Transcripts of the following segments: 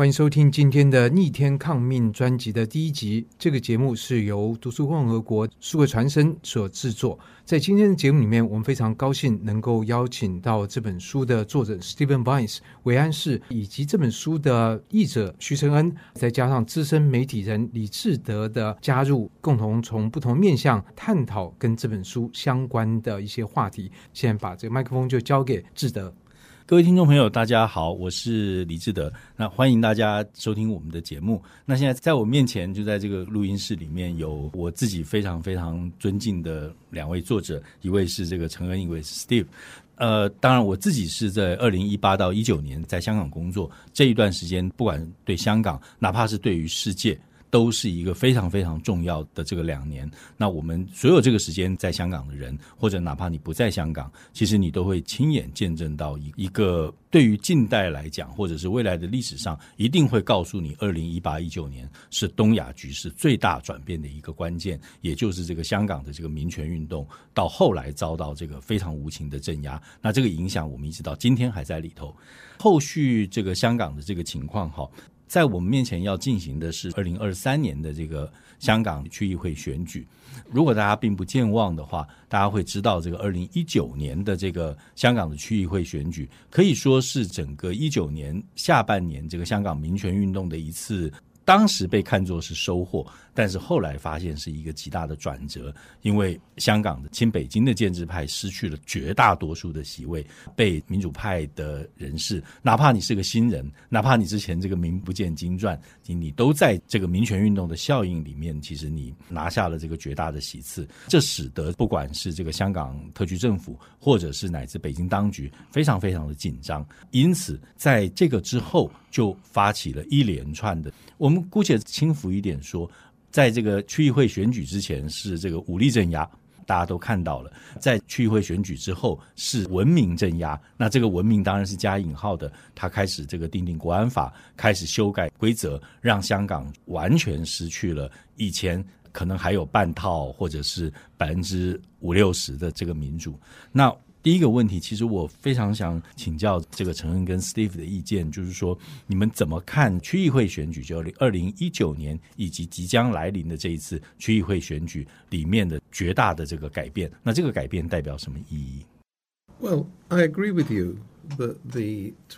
欢迎收听今天的《逆天抗命》专辑的第一集。这个节目是由读书共和国数位传声所制作。在今天的节目里面，我们非常高兴能够邀请到这本书的作者 Steven Vines 韦安士，以及这本书的译者徐承恩，再加上资深媒体人李志德的加入，共同从不同面向探讨跟这本书相关的一些话题。现在把这个麦克风就交给志德。各位听众朋友，大家好，我是李志德。那欢迎大家收听我们的节目。那现在在我面前，就在这个录音室里面，有我自己非常非常尊敬的两位作者，一位是这个陈恩，一位是 Steve。呃，当然我自己是在二零一八到一九年在香港工作，这一段时间，不管对香港，哪怕是对于世界。都是一个非常非常重要的这个两年。那我们所有这个时间在香港的人，或者哪怕你不在香港，其实你都会亲眼见证到一一个对于近代来讲，或者是未来的历史上，一定会告诉你，二零一八一九年是东亚局势最大转变的一个关键，也就是这个香港的这个民权运动到后来遭到这个非常无情的镇压。那这个影响我们一直到今天还在里头。后续这个香港的这个情况，哈。在我们面前要进行的是二零二三年的这个香港区议会选举。如果大家并不健忘的话，大家会知道这个二零一九年的这个香港的区议会选举，可以说是整个一九年下半年这个香港民权运动的一次。当时被看作是收获，但是后来发现是一个极大的转折，因为香港的亲北京的建制派失去了绝大多数的席位，被民主派的人士，哪怕你是个新人，哪怕你之前这个名不见经传，你你都在这个民权运动的效应里面，其实你拿下了这个绝大的席次，这使得不管是这个香港特区政府，或者是乃至北京当局，非常非常的紧张，因此在这个之后就发起了一连串的我们。姑且轻浮一点说，在这个区议会选举之前是这个武力镇压，大家都看到了；在区议会选举之后是文明镇压。那这个文明当然是加引号的，他开始这个订定国安法，开始修改规则，让香港完全失去了以前可能还有半套或者是百分之五六十的这个民主。那第一个问题，其实我非常想请教这个陈恩跟 Steve 的意见，就是说你们怎么看区议会选举，就二零一九年以及即将来临的这一次区议会选举里面的绝大的这个改变？那这个改变代表什么意义？Well, I agree with you.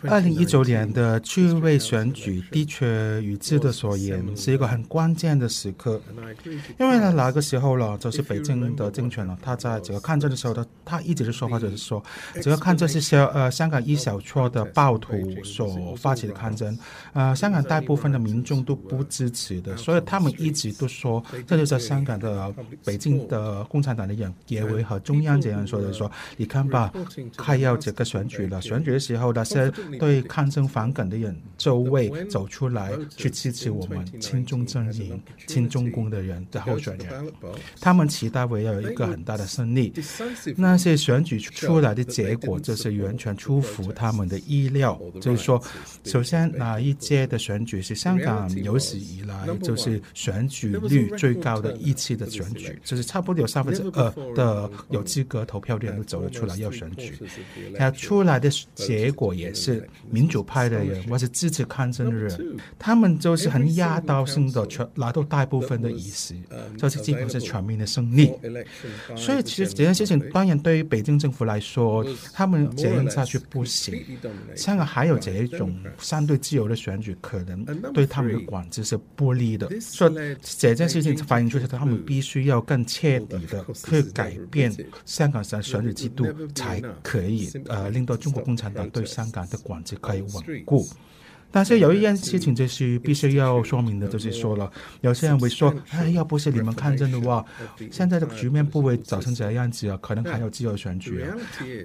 二零一九年的区议会选举的确与志的所言是一个很关键的时刻，因为呢，那个时候了，就是北京的政权了，他在这个抗战的时候，他他一直的说法就是说，这个抗争是小呃香港一小撮的暴徒所发起的抗争，呃，香港大部分的民众都不支持的，所以他们一直都说，这就是香港的北京的共产党的人也会和中央这样说的，说你看吧，快要这个选举了，选。选举的时候，那些对抗争反感的人就会走出来去支持我们亲中阵营、亲中共的人的候选人。他们期待会有一个很大的胜利。那些选举出来的结果就是完全出乎他们的意料。就是说，首先哪一届的选举是香港有史以来就是选举率最高的一期的选举，就是差不多有三分之二的有资格投票的人都走了出来要选举。那出来的。结果也是民主派的人或是支持抗争的人，他们就是很压倒性的全拿到大部分的议席，就是基本是全民的胜利。所以其实这件事情当然对于北京政府来说，他们这样下去不行。香港还有这一种相对自由的选举，可能对他们的管制是不利的。所以这件事情反映出来，他们必须要更彻底的去改变香港的选举制度，才可以呃令到中国共产党对香港的管制可以稳固，但是有一件事情就是必须要说明的，就是说了，有些人会说，哎，要不是你们抗争的话，现在的局面不会造成这样子啊，可能还有自由选举啊。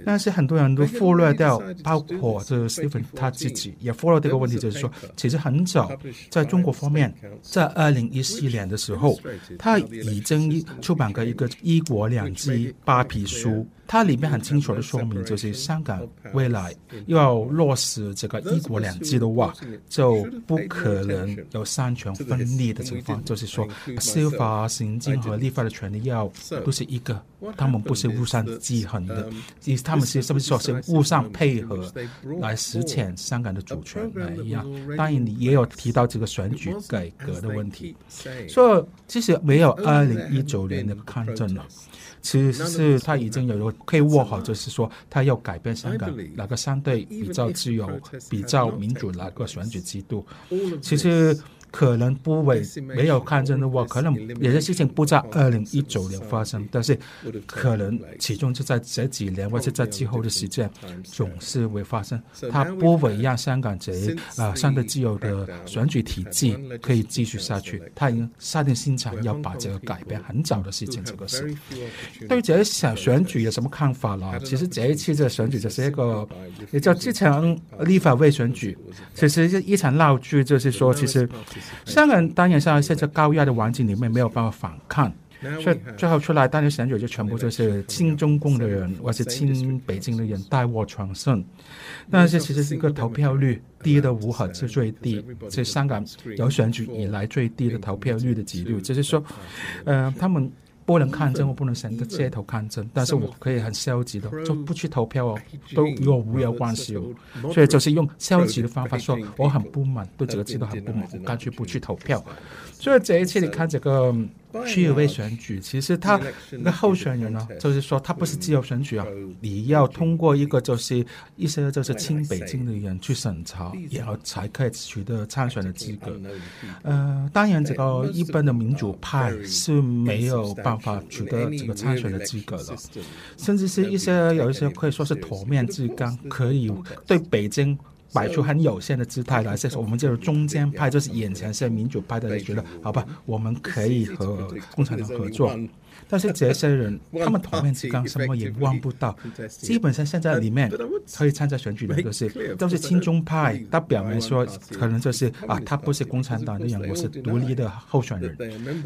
但是很多人都忽略掉，包括这 Stephen 他自己也忽略这个问题，就是说，其实很早在中国方面，在二零一四年的时候，他已经出版过一个《一国两制》白皮书。它里面很清楚的说明，就是香港未来要落实这个一国两制的话，就不可能有三权分立的情况，就是说司法、行政和立法的权利要都是一个，他们不是互相制衡的，他们是是不是说是互相配合来实现香港的主权来一样？当然，你也有提到这个选举改革的问题，所以其实没有二零一九年的抗争了。其实是他已经有一个可以握好，就是说他要改变香港哪个相对比较自由、比较民主哪个选举制度。其实。可能不会没有看见的话，可能有些事情不在二零一九年发生，但是可能其中就在这几年或者在之后的时间，总是会发生。它不会让香港这啊相对自由的选举体制可以继续下去。他已经下定心肠要把这个改变，很早的事情，这个事。对于这一场选举有什么看法呢？其实这一次的选举就是一个，也叫之前立法会选举，其实是一场闹剧，就是说其实。香港当然像现在高压的环境里面没有办法反抗，所以最后出来当然选举就全部就是亲中共的人或是亲北京的人大获全胜。但是其实是一个投票率低的无可是最低，是香港有选举以来最低的投票率的记录。就是说，呃，他们。不能抗争，我不能选择街头抗争，但是我可以很消极的就不去投票哦，都与我无有关系哦。所以就是用消极的方法说，我很不满，对这个制度很不满，我干脆不去投票。所以这一次你看这个区议会选举，其实他那个候选人呢，就是说他不是自由选举啊，你要通过一个就是一些就是亲北京的人去审查，然后才可以取得参选的资格。呃，当然这个一般的民主派是没有办法取得这个参选的资格的，甚至是一些有一些可以说是头面之刚，可以对北京。摆出很有限的姿态来，是说我们这种中间派，就是眼前是民主派的人觉得，好吧，我们可以和共产党合作。但是这些人，他们头面之刚，什么也望不到。基本上现在里面可以参加选举的，都是都是亲中派。他表明说，可能就是啊，他不是共产党的人，我是独立的候选人。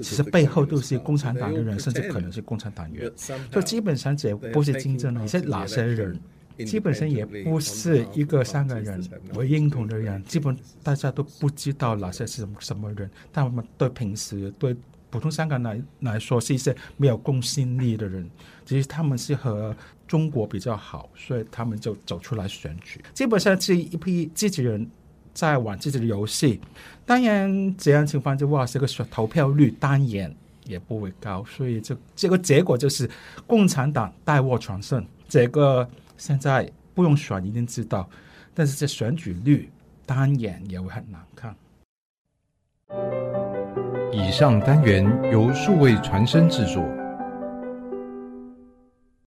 其实背后都是共产党的人，甚至可能是共产党员。就基本上这不是竞争了，你是哪些人？基本上也不是一个香港人我认同的人，基本大家都不知道哪些是什么人，但我们对平时对普通香港来来说是一些没有公信力的人，其实他们是和中国比较好，所以他们就走出来选举，基本上是一批自己人在玩自己的游戏。当然这样情况就话，这个投票率当然也不会高，所以这这个结果就是共产党大获全胜，这个。现在不用选，一定知道，但是这选举率当然也会很难看。以上单元由数位传声制作。